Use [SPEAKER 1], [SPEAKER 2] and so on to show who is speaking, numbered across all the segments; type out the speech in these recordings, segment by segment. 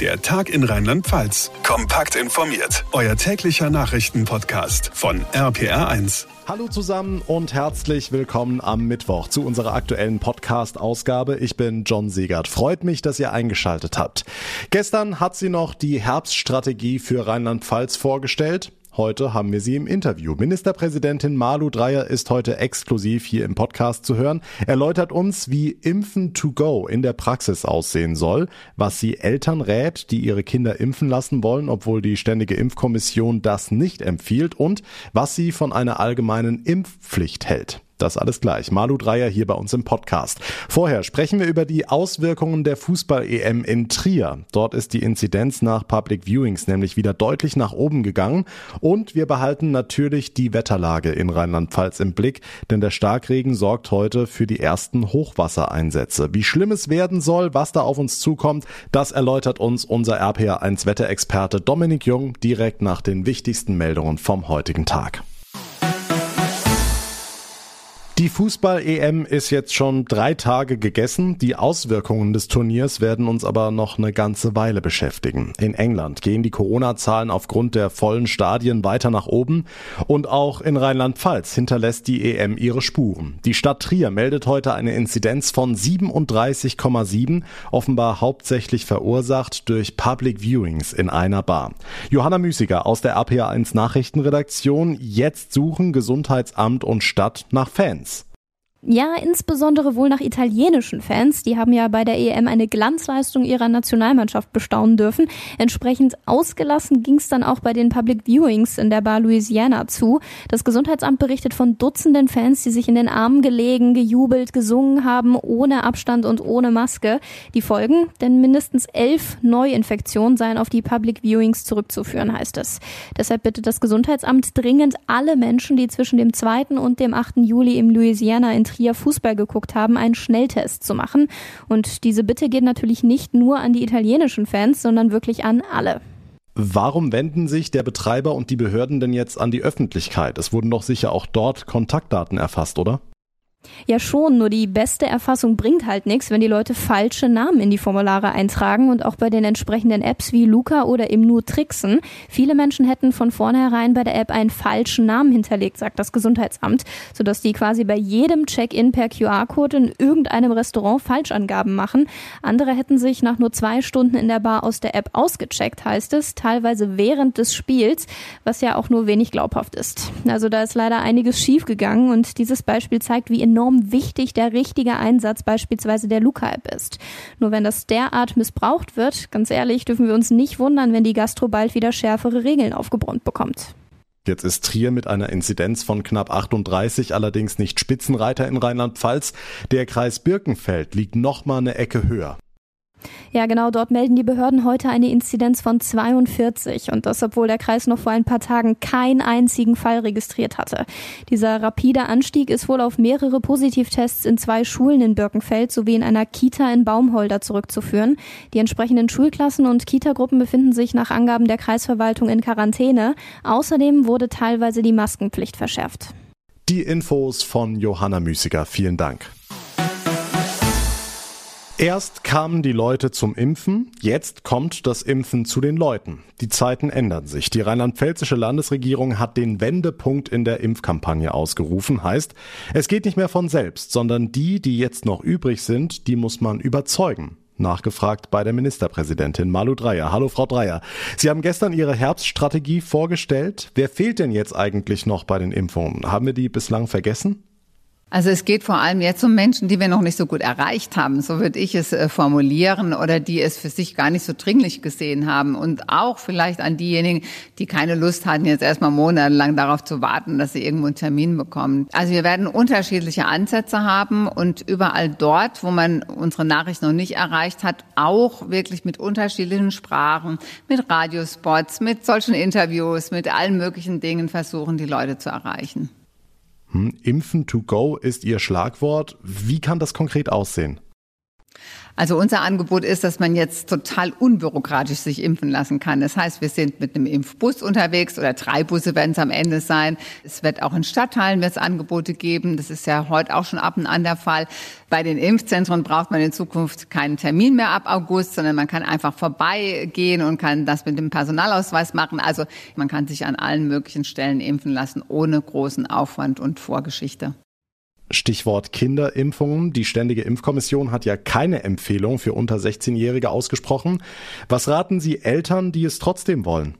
[SPEAKER 1] Der Tag in Rheinland-Pfalz. Kompakt informiert. Euer täglicher Nachrichtenpodcast von RPR1.
[SPEAKER 2] Hallo zusammen und herzlich willkommen am Mittwoch zu unserer aktuellen Podcast-Ausgabe. Ich bin John Siegert. Freut mich, dass ihr eingeschaltet habt. Gestern hat sie noch die Herbststrategie für Rheinland-Pfalz vorgestellt. Heute haben wir sie im Interview. Ministerpräsidentin Malu Dreyer ist heute exklusiv hier im Podcast zu hören. Erläutert uns, wie Impfen to go in der Praxis aussehen soll, was sie Eltern rät, die ihre Kinder impfen lassen wollen, obwohl die Ständige Impfkommission das nicht empfiehlt und was sie von einer allgemeinen Impfpflicht hält. Das alles gleich. Malu Dreier hier bei uns im Podcast. Vorher sprechen wir über die Auswirkungen der Fußball-EM in Trier. Dort ist die Inzidenz nach Public Viewings nämlich wieder deutlich nach oben gegangen. Und wir behalten natürlich die Wetterlage in Rheinland-Pfalz im Blick, denn der Starkregen sorgt heute für die ersten Hochwassereinsätze. Wie schlimm es werden soll, was da auf uns zukommt, das erläutert uns unser RPA1 Wetterexperte Dominik Jung direkt nach den wichtigsten Meldungen vom heutigen Tag. Die Fußball-EM ist jetzt schon drei Tage gegessen. Die Auswirkungen des Turniers werden uns aber noch eine ganze Weile beschäftigen. In England gehen die Corona-Zahlen aufgrund der vollen Stadien weiter nach oben und auch in Rheinland-Pfalz hinterlässt die EM ihre Spuren. Die Stadt Trier meldet heute eine Inzidenz von 37,7, offenbar hauptsächlich verursacht durch Public Viewings in einer Bar. Johanna Müßiger aus der RPA1 Nachrichtenredaktion. Jetzt suchen Gesundheitsamt und Stadt nach Fans.
[SPEAKER 3] Ja, insbesondere wohl nach italienischen Fans. Die haben ja bei der EM eine Glanzleistung ihrer Nationalmannschaft bestaunen dürfen. Entsprechend ausgelassen ging es dann auch bei den Public Viewings in der Bar Louisiana zu. Das Gesundheitsamt berichtet von Dutzenden Fans, die sich in den Armen gelegen, gejubelt, gesungen haben, ohne Abstand und ohne Maske. Die Folgen? Denn mindestens elf Neuinfektionen seien auf die Public Viewings zurückzuführen, heißt es. Deshalb bittet das Gesundheitsamt dringend alle Menschen, die zwischen dem 2. und dem 8. Juli im Louisiana in Trier Fußball geguckt haben, einen Schnelltest zu machen. Und diese Bitte geht natürlich nicht nur an die italienischen Fans, sondern wirklich an alle.
[SPEAKER 2] Warum wenden sich der Betreiber und die Behörden denn jetzt an die Öffentlichkeit? Es wurden doch sicher auch dort Kontaktdaten erfasst, oder?
[SPEAKER 3] Ja schon, nur die beste Erfassung bringt halt nichts, wenn die Leute falsche Namen in die Formulare eintragen und auch bei den entsprechenden Apps wie Luca oder im nur tricksen. Viele Menschen hätten von vornherein bei der App einen falschen Namen hinterlegt, sagt das Gesundheitsamt, sodass die quasi bei jedem Check-in per QR-Code in irgendeinem Restaurant Falschangaben machen. Andere hätten sich nach nur zwei Stunden in der Bar aus der App ausgecheckt, heißt es, teilweise während des Spiels, was ja auch nur wenig glaubhaft ist. Also da ist leider einiges schiefgegangen und dieses Beispiel zeigt, wie in enorm wichtig der richtige Einsatz beispielsweise der Luca-App ist. Nur wenn das derart missbraucht wird, ganz ehrlich, dürfen wir uns nicht wundern, wenn die Gastro bald wieder schärfere Regeln aufgebrummt bekommt.
[SPEAKER 2] Jetzt ist Trier mit einer Inzidenz von knapp 38 allerdings nicht Spitzenreiter in Rheinland-Pfalz. Der Kreis Birkenfeld liegt noch mal eine Ecke höher.
[SPEAKER 3] Ja, genau, dort melden die Behörden heute eine Inzidenz von 42 und das, obwohl der Kreis noch vor ein paar Tagen keinen einzigen Fall registriert hatte. Dieser rapide Anstieg ist wohl auf mehrere Positivtests in zwei Schulen in Birkenfeld sowie in einer Kita in Baumholder zurückzuführen. Die entsprechenden Schulklassen und Kitagruppen befinden sich nach Angaben der Kreisverwaltung in Quarantäne. Außerdem wurde teilweise die Maskenpflicht verschärft.
[SPEAKER 2] Die Infos von Johanna Müßiger. Vielen Dank. Erst kamen die Leute zum Impfen, jetzt kommt das Impfen zu den Leuten. Die Zeiten ändern sich. Die rheinland-pfälzische Landesregierung hat den Wendepunkt in der Impfkampagne ausgerufen. Heißt, es geht nicht mehr von selbst, sondern die, die jetzt noch übrig sind, die muss man überzeugen. Nachgefragt bei der Ministerpräsidentin Malu Dreyer. Hallo Frau Dreyer. Sie haben gestern Ihre Herbststrategie vorgestellt. Wer fehlt denn jetzt eigentlich noch bei den Impfungen? Haben wir die bislang vergessen?
[SPEAKER 4] Also es geht vor allem jetzt um Menschen, die wir noch nicht so gut erreicht haben, so würde ich es äh, formulieren, oder die es für sich gar nicht so dringlich gesehen haben. Und auch vielleicht an diejenigen, die keine Lust hatten, jetzt erstmal monatelang darauf zu warten, dass sie irgendwo einen Termin bekommen. Also wir werden unterschiedliche Ansätze haben und überall dort, wo man unsere Nachricht noch nicht erreicht hat, auch wirklich mit unterschiedlichen Sprachen, mit Radiospots, mit solchen Interviews, mit allen möglichen Dingen versuchen, die Leute zu erreichen.
[SPEAKER 2] Hm, Impfen to go ist Ihr Schlagwort. Wie kann das konkret aussehen?
[SPEAKER 4] Also unser Angebot ist, dass man jetzt total unbürokratisch sich impfen lassen kann. Das heißt, wir sind mit einem Impfbus unterwegs oder drei Busse werden es am Ende sein. Es wird auch in Stadtteilen wird es Angebote geben. Das ist ja heute auch schon ab und an der Fall. Bei den Impfzentren braucht man in Zukunft keinen Termin mehr ab August, sondern man kann einfach vorbeigehen und kann das mit dem Personalausweis machen. Also man kann sich an allen möglichen Stellen impfen lassen, ohne großen Aufwand und Vorgeschichte.
[SPEAKER 2] Stichwort Kinderimpfungen. Die Ständige Impfkommission hat ja keine Empfehlung für unter 16-Jährige ausgesprochen. Was raten Sie Eltern, die es trotzdem wollen?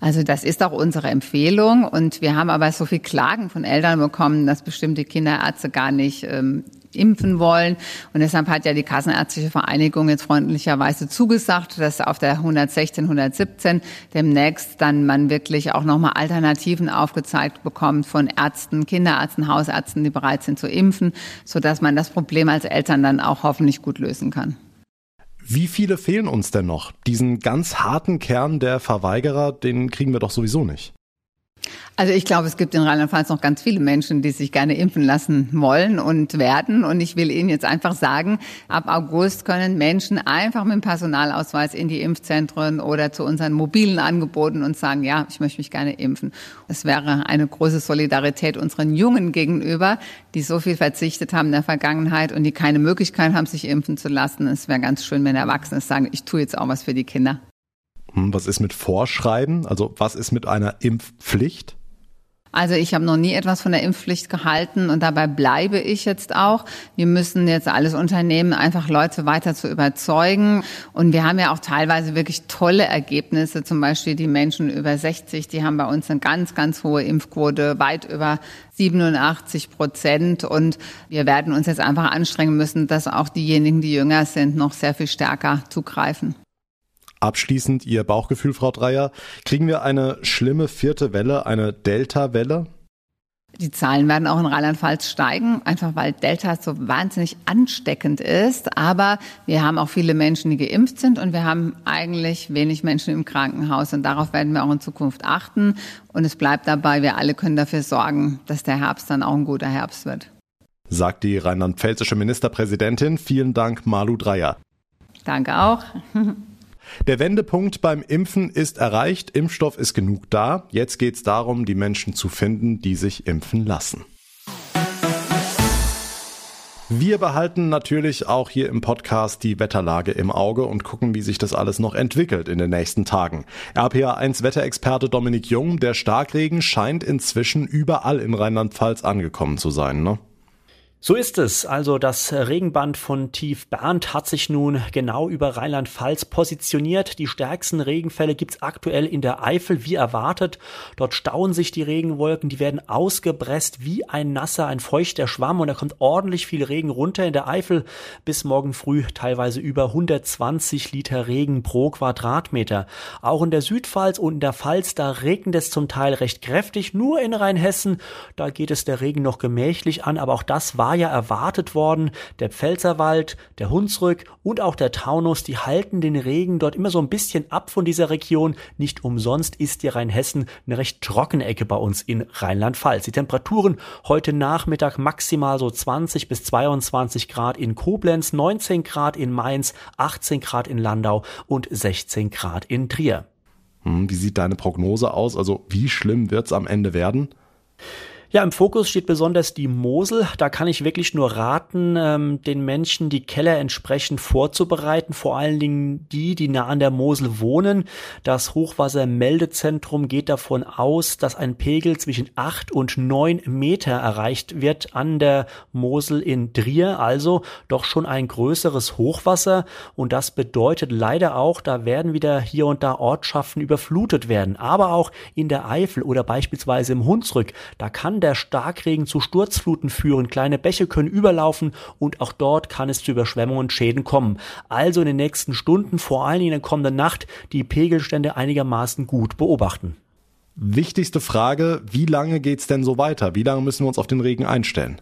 [SPEAKER 4] Also das ist auch unsere Empfehlung und wir haben aber so viel Klagen von Eltern bekommen, dass bestimmte Kinderärzte gar nicht ähm, impfen wollen. Und deshalb hat ja die Kassenärztliche Vereinigung jetzt freundlicherweise zugesagt, dass auf der 116, 117 demnächst dann man wirklich auch nochmal Alternativen aufgezeigt bekommt von Ärzten, Kinderärzten, Hausärzten, die bereit sind zu impfen, sodass man das Problem als Eltern dann auch hoffentlich gut lösen kann.
[SPEAKER 2] Wie viele fehlen uns denn noch? Diesen ganz harten Kern der Verweigerer, den kriegen wir doch sowieso nicht.
[SPEAKER 4] Also ich glaube, es gibt in Rheinland-Pfalz noch ganz viele Menschen, die sich gerne impfen lassen wollen und werden. Und ich will Ihnen jetzt einfach sagen, ab August können Menschen einfach mit dem Personalausweis in die Impfzentren oder zu unseren mobilen Angeboten und sagen, ja, ich möchte mich gerne impfen. Es wäre eine große Solidarität unseren Jungen gegenüber, die so viel verzichtet haben in der Vergangenheit und die keine Möglichkeit haben, sich impfen zu lassen. Es wäre ganz schön, wenn Erwachsene sagen, ich tue jetzt auch was für die Kinder.
[SPEAKER 2] Was ist mit Vorschreiben? Also was ist mit einer Impfpflicht?
[SPEAKER 4] Also ich habe noch nie etwas von der Impfpflicht gehalten und dabei bleibe ich jetzt auch. Wir müssen jetzt alles unternehmen, einfach Leute weiter zu überzeugen. Und wir haben ja auch teilweise wirklich tolle Ergebnisse. Zum Beispiel die Menschen über 60, die haben bei uns eine ganz, ganz hohe Impfquote, weit über 87 Prozent. Und wir werden uns jetzt einfach anstrengen müssen, dass auch diejenigen, die jünger sind, noch sehr viel stärker zugreifen.
[SPEAKER 2] Abschließend Ihr Bauchgefühl, Frau Dreier. Kriegen wir eine schlimme vierte Welle, eine Delta-Welle?
[SPEAKER 4] Die Zahlen werden auch in Rheinland-Pfalz steigen, einfach weil Delta so wahnsinnig ansteckend ist. Aber wir haben auch viele Menschen, die geimpft sind und wir haben eigentlich wenig Menschen im Krankenhaus. Und darauf werden wir auch in Zukunft achten. Und es bleibt dabei, wir alle können dafür sorgen, dass der Herbst dann auch ein guter Herbst wird.
[SPEAKER 2] Sagt die rheinland-pfälzische Ministerpräsidentin. Vielen Dank, Malu Dreier.
[SPEAKER 4] Danke auch.
[SPEAKER 2] Der Wendepunkt beim Impfen ist erreicht, Impfstoff ist genug da. Jetzt geht es darum, die Menschen zu finden, die sich impfen lassen. Wir behalten natürlich auch hier im Podcast die Wetterlage im Auge und gucken, wie sich das alles noch entwickelt in den nächsten Tagen. RPA1 Wetterexperte Dominik Jung, der Starkregen scheint inzwischen überall in Rheinland-Pfalz angekommen zu sein, ne?
[SPEAKER 5] So ist es. Also das Regenband von Tief Bernd hat sich nun genau über Rheinland-Pfalz positioniert. Die stärksten Regenfälle gibt's aktuell in der Eifel, wie erwartet. Dort stauen sich die Regenwolken, die werden ausgepresst wie ein nasser, ein feuchter Schwamm und da kommt ordentlich viel Regen runter in der Eifel. Bis morgen früh teilweise über 120 Liter Regen pro Quadratmeter. Auch in der Südpfalz und in der Pfalz, da regnet es zum Teil recht kräftig. Nur in Rheinhessen, da geht es der Regen noch gemächlich an, aber auch das war war ja erwartet worden. Der Pfälzerwald, der Hunsrück und auch der Taunus, die halten den Regen dort immer so ein bisschen ab von dieser Region. Nicht umsonst ist die Rheinhessen eine recht trockene Ecke bei uns in Rheinland-Pfalz. Die Temperaturen heute Nachmittag maximal so 20 bis 22 Grad in Koblenz, 19 Grad in Mainz, 18 Grad in Landau und 16 Grad in Trier.
[SPEAKER 2] Hm, wie sieht deine Prognose aus? Also wie schlimm wird es am Ende werden?
[SPEAKER 5] Ja, im Fokus steht besonders die Mosel. Da kann ich wirklich nur raten, ähm, den Menschen die Keller entsprechend vorzubereiten. Vor allen Dingen die, die nah an der Mosel wohnen. Das Hochwassermeldezentrum geht davon aus, dass ein Pegel zwischen acht und neun Meter erreicht wird an der Mosel in Trier. Also doch schon ein größeres Hochwasser. Und das bedeutet leider auch, da werden wieder hier und da Ortschaften überflutet werden. Aber auch in der Eifel oder beispielsweise im Hunsrück, da kann der Starkregen zu Sturzfluten führen, kleine Bäche können überlaufen und auch dort kann es zu Überschwemmungen und Schäden kommen. Also in den nächsten Stunden, vor allem in der kommenden Nacht, die Pegelstände einigermaßen gut beobachten.
[SPEAKER 2] Wichtigste Frage, wie lange geht's denn so weiter? Wie lange müssen wir uns auf den Regen einstellen?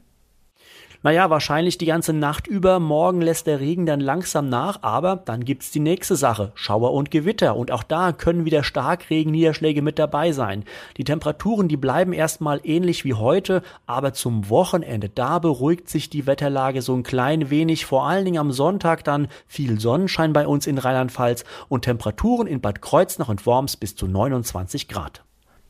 [SPEAKER 5] Naja, wahrscheinlich die ganze Nacht über. Morgen lässt der Regen dann langsam nach, aber dann gibt's die nächste Sache. Schauer und Gewitter. Und auch da können wieder Starkregenniederschläge mit dabei sein. Die Temperaturen, die bleiben erstmal ähnlich wie heute, aber zum Wochenende, da beruhigt sich die Wetterlage so ein klein wenig. Vor allen Dingen am Sonntag dann viel Sonnenschein bei uns in Rheinland-Pfalz und Temperaturen in Bad Kreuznach und Worms bis zu 29 Grad.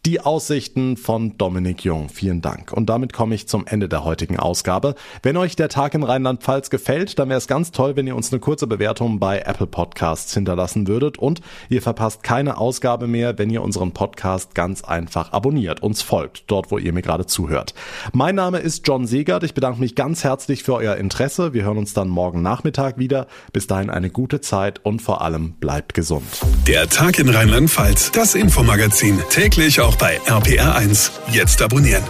[SPEAKER 2] Die Aussichten von Dominik Jung. Vielen Dank. Und damit komme ich zum Ende der heutigen Ausgabe. Wenn euch der Tag in Rheinland-Pfalz gefällt, dann wäre es ganz toll, wenn ihr uns eine kurze Bewertung bei Apple Podcasts hinterlassen würdet. Und ihr verpasst keine Ausgabe mehr, wenn ihr unseren Podcast ganz einfach abonniert, uns folgt, dort wo ihr mir gerade zuhört. Mein Name ist John Segert. Ich bedanke mich ganz herzlich für euer Interesse. Wir hören uns dann morgen Nachmittag wieder. Bis dahin eine gute Zeit und vor allem bleibt gesund.
[SPEAKER 1] Der Tag in Rheinland-Pfalz, das Infomagazin, täglich auch bei RPR1. Jetzt abonnieren.